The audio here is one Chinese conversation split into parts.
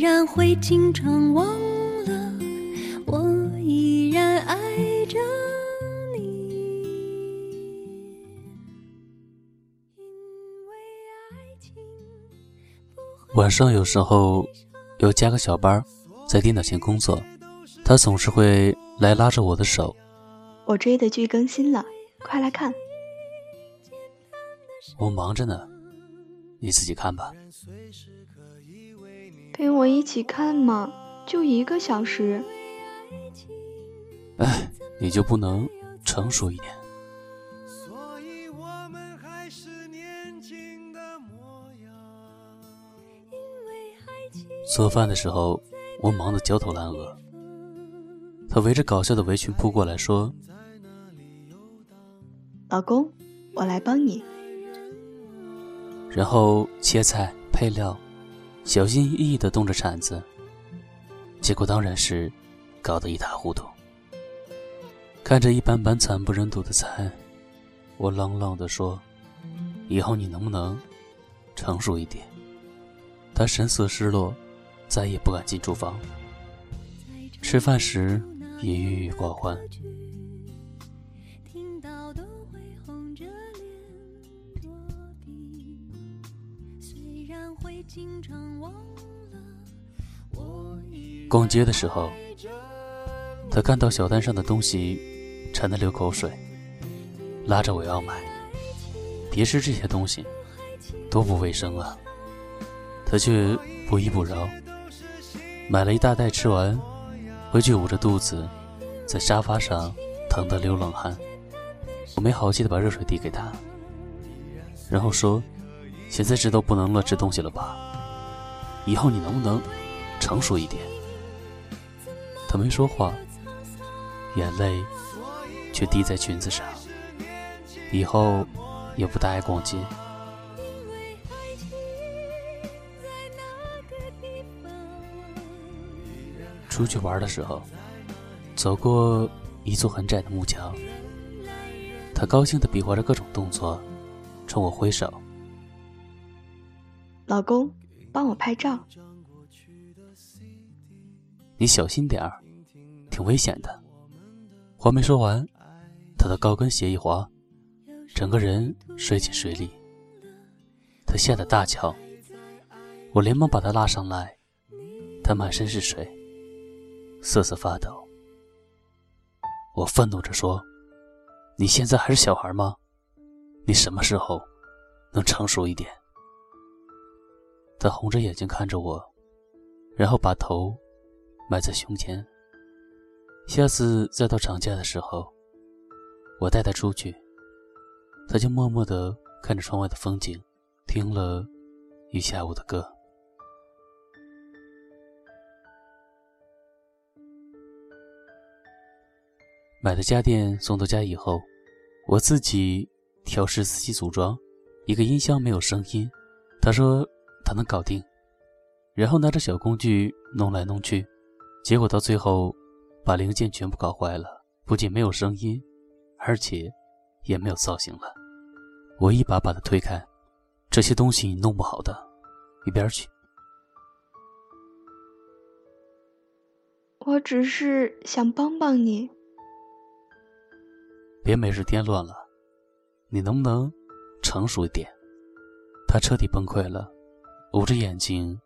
然会经常忘了，我依然爱着你。晚上有时候要加个小班，在电脑前工作，他总是会来拉着我的手。我追的剧更新了，快来看。我忙着呢，你自己看吧。陪我一起看嘛，就一个小时。哎，你就不能成熟一点？做饭的时候，我忙得焦头烂额。他围着搞笑的围裙扑过来，说：“老公，我来帮你。”然后切菜配料。小心翼翼地动着铲子，结果当然是搞得一塌糊涂。看着一般般惨不忍睹的菜，我冷冷地说：“以后你能不能成熟一点？”他神色失落，再也不敢进厨房。吃饭时也郁郁寡欢。逛街的时候，他看到小摊上的东西，馋得流口水，拉着我要买。别吃这些东西，多不卫生啊！他却不依不饶，买了一大袋，吃完回去捂着肚子，在沙发上疼得流冷汗。我没好气的把热水递给他，然后说：“现在知道不能乱吃东西了吧？以后你能不能成熟一点？”他没说话，眼泪却滴在裙子上。以后也不大爱逛街。出去玩的时候，走过一座很窄的木桥，他高兴的比划着各种动作，冲我挥手：“老公，帮我拍照。”你小心点儿，挺危险的。话没说完，他的高跟鞋一滑，整个人摔进水里。他吓得大叫，我连忙把他拉上来。他满身是水，瑟瑟发抖。我愤怒着说：“你现在还是小孩吗？你什么时候能成熟一点？”他红着眼睛看着我，然后把头。埋在胸前。下次再到长假的时候，我带他出去，他就默默地看着窗外的风景，听了一下午的歌。买的家电送到家以后，我自己调试、自己组装，一个音箱没有声音，他说他能搞定，然后拿着小工具弄来弄去。结果到最后，把零件全部搞坏了，不仅没有声音，而且也没有造型了。我一把把他推开，这些东西你弄不好的，一边去。我只是想帮帮你，别没事添乱了。你能不能成熟一点？他彻底崩溃了，捂着眼睛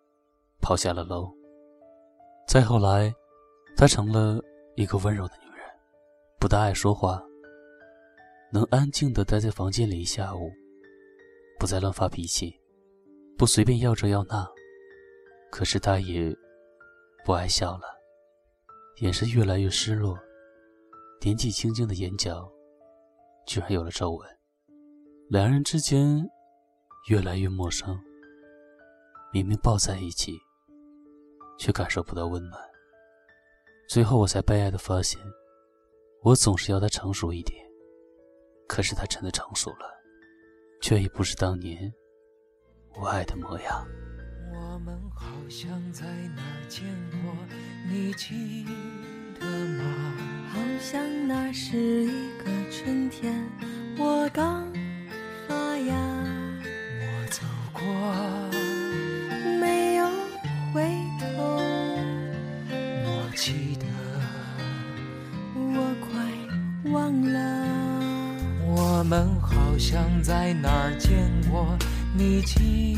跑下了楼。再后来，她成了一个温柔的女人，不大爱说话，能安静的待在房间里一下午，不再乱发脾气，不随便要这要那。可是她也不爱笑了，眼神越来越失落，年纪轻轻的眼角居然有了皱纹，两人之间越来越陌生。明明抱在一起。却感受不到温暖。最后，我才悲哀的发现，我总是要他成熟一点，可是他真的成熟了，却已不是当年我爱的模样。我们好像在哪儿见过，你记得吗？好像那是一个春天，我刚发芽，我走过，记得，我快忘了。我们好像在哪儿见过，你记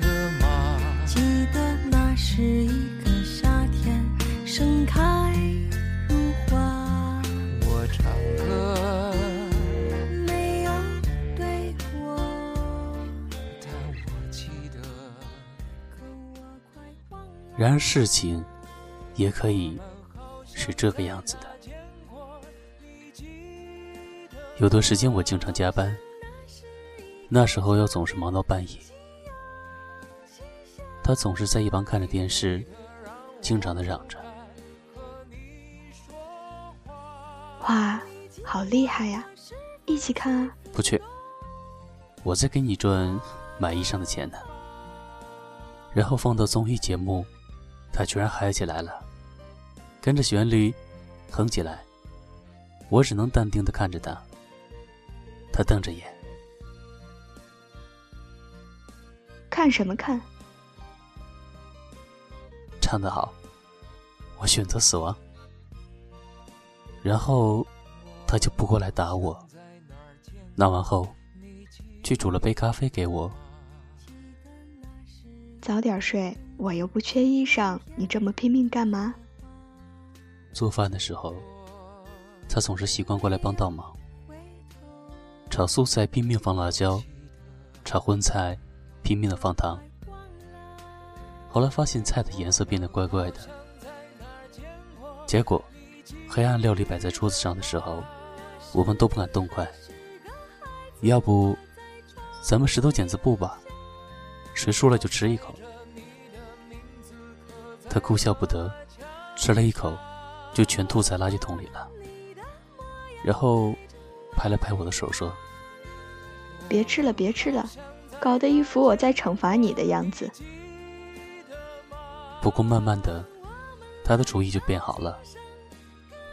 得吗？记得那是一个夏天，盛开如花，我唱歌，没有对我，但我记得。可我快忘了。然而事情也可以是这个样子的。有段时间我经常加班，那时候又总是忙到半夜。他总是在一旁看着电视，经常的嚷着。哇，好厉害呀！一起看啊！不去，我在给你赚买衣裳的钱呢。然后放到综艺节目，他居然嗨起来了，跟着旋律哼起来。我只能淡定的看着他，他瞪着眼，看什么看？唱得好，我选择死亡。然后他就不过来打我。闹完后，去煮了杯咖啡给我。早点睡，我又不缺衣裳，你这么拼命干嘛？做饭的时候，他总是习惯过来帮倒忙。炒素菜拼命放辣椒，炒荤菜拼命的放糖。后来发现菜的颜色变得怪怪的，结果黑暗料理摆在桌子上的时候，我们都不敢动筷。要不，咱们石头剪子布吧，谁输了就吃一口。他哭笑不得，吃了一口，就全吐在垃圾桶里了。然后拍了拍我的手说别吃了，别吃了，搞得一副我在惩罚你的样子。：“不过慢慢的，他的厨艺就变好了。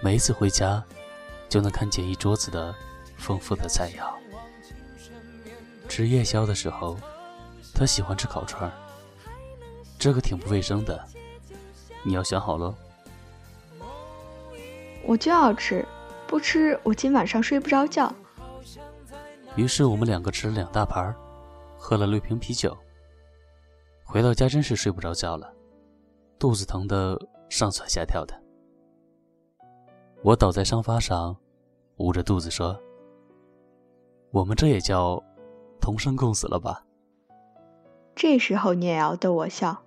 每一次回家，就能看见一桌子的丰富的菜肴。吃夜宵的时候，他喜欢吃烤串儿，这个挺不卫生的，你要想好喽。我就要吃，不吃我今晚上睡不着觉。于是我们两个吃了两大盘儿，喝了六瓶啤酒。回到家真是睡不着觉了，肚子疼得上蹿下跳的。我倒在沙发上，捂着肚子说：“我们这也叫同生共死了吧这时候你也要逗我笑？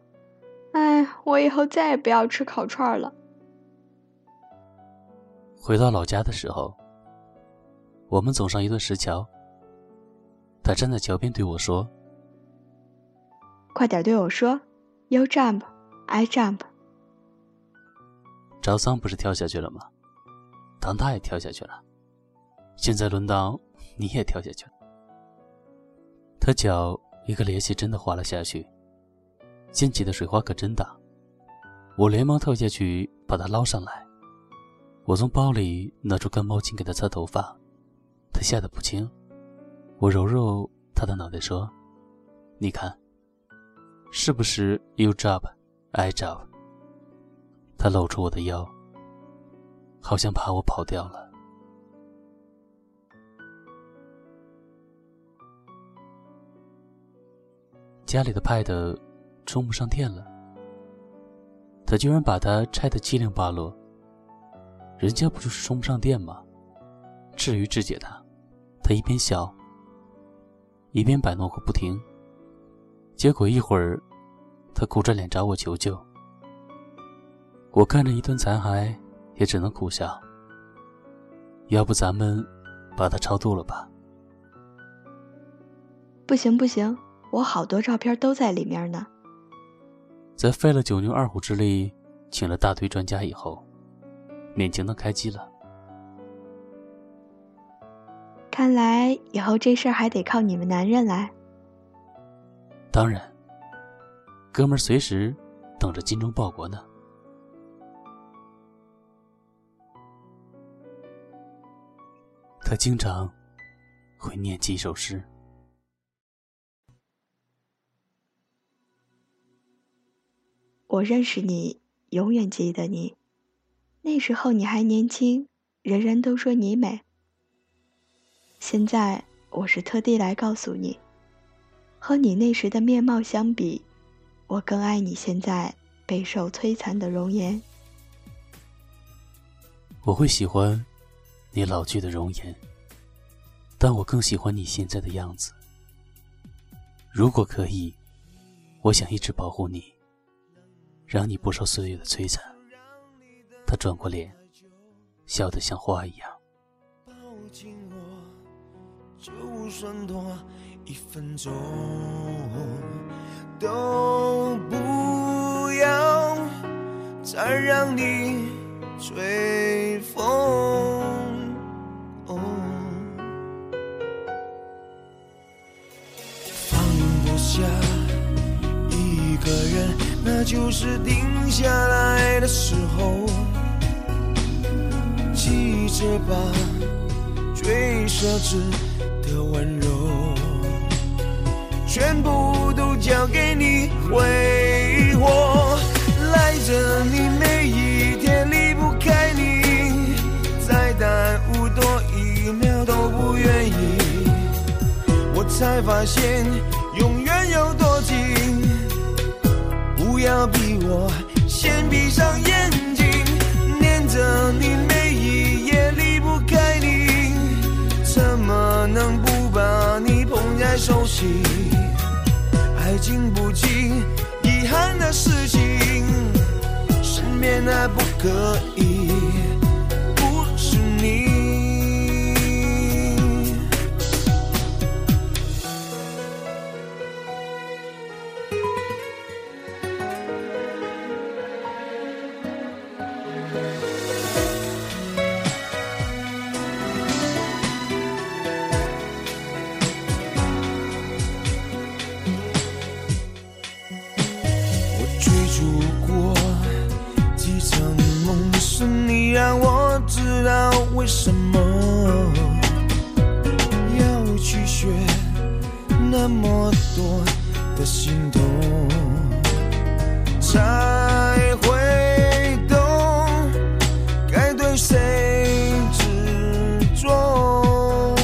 哎，我以后再也不要吃烤串了。？”回到老家的时候，我们走上一段石桥。他站在桥边对我说快点对我说，You jump, I jump。：“赵桑不是跳下去了吗？唐大也跳下去了，现在轮到你也跳下去了。”他脚一个趔趄，真的滑了下去，溅起的水花可真大。我连忙跳下去把他捞上来。我从包里拿出干毛巾给他擦头发，他吓得不轻。我揉揉他的脑袋说：“你看，是不是 you job, I job？” 他搂住我的腰，好像怕我跑掉了。家里的 Pad 充不上电了，他居然把它拆得七零八落。人家不就是充不上电吗？至于制解他，他一边笑，一边摆弄个不停。结果一会儿，他苦着脸找我求救。我看着一堆残骸，也只能苦笑。要不咱们把它超度了吧？不行不行，我好多照片都在里面呢。在费了九牛二虎之力，请了大堆专家以后，勉强的开机了。看来以后这事儿还得靠你们男人来。当然，哥们儿随时等着精忠报国呢。他经常会念几首诗。我认识你，永远记得你。那时候你还年轻，人人都说你美。现在我是特地来告诉你，和你那时的面貌相比，我更爱你现在备受摧残的容颜。我会喜欢你老去的容颜，但我更喜欢你现在的样子。如果可以，我想一直保护你，让你不受岁月的摧残。他转过脸，笑得像花一样。抱紧我就算多一分钟都不要再让你吹风。放不下一个人，那就是定下来的时候。记着吧，最奢侈。的温柔，全部都交给你挥霍，赖着你每一天离不开你，再耽误多一秒都不愿意。我才发现永远有多近，不要逼我先闭上眼睛，念着你熟悉，爱经不起遗憾的事情，身边的不可以。让我知道为什么要去学那么多的心痛，才会懂该对谁执着？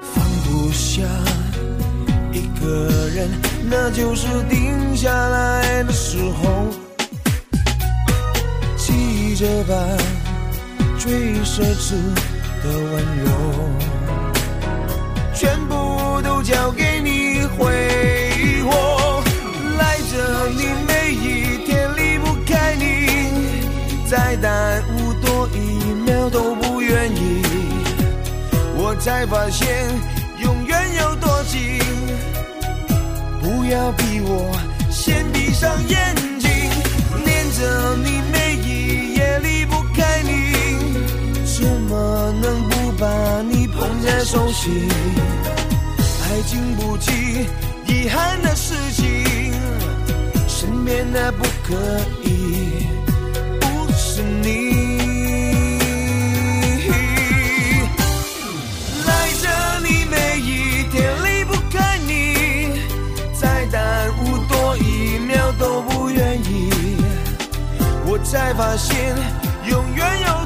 放不下一个人，那就是定下来的时候。这般最奢侈的温柔，全部都交给你挥霍，赖着你每一天离不开你，再耽误多一秒都不愿意。我才发现永远有多近，不要逼我先闭上眼睛，念着你每你捧在手心？爱经不起遗憾的事情，身边的不可以不是你。赖着你每一天离不开你，再耽误多一秒都不愿意。我才发现永远有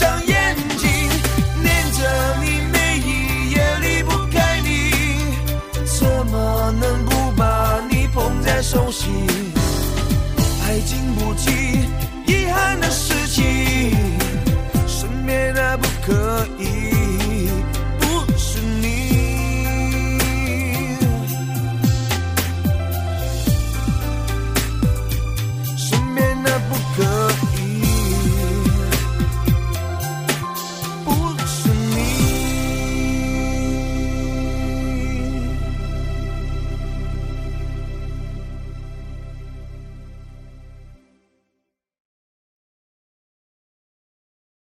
上眼睛，念着你每一夜离不开你，怎么能不把你捧在手心？爱经不起。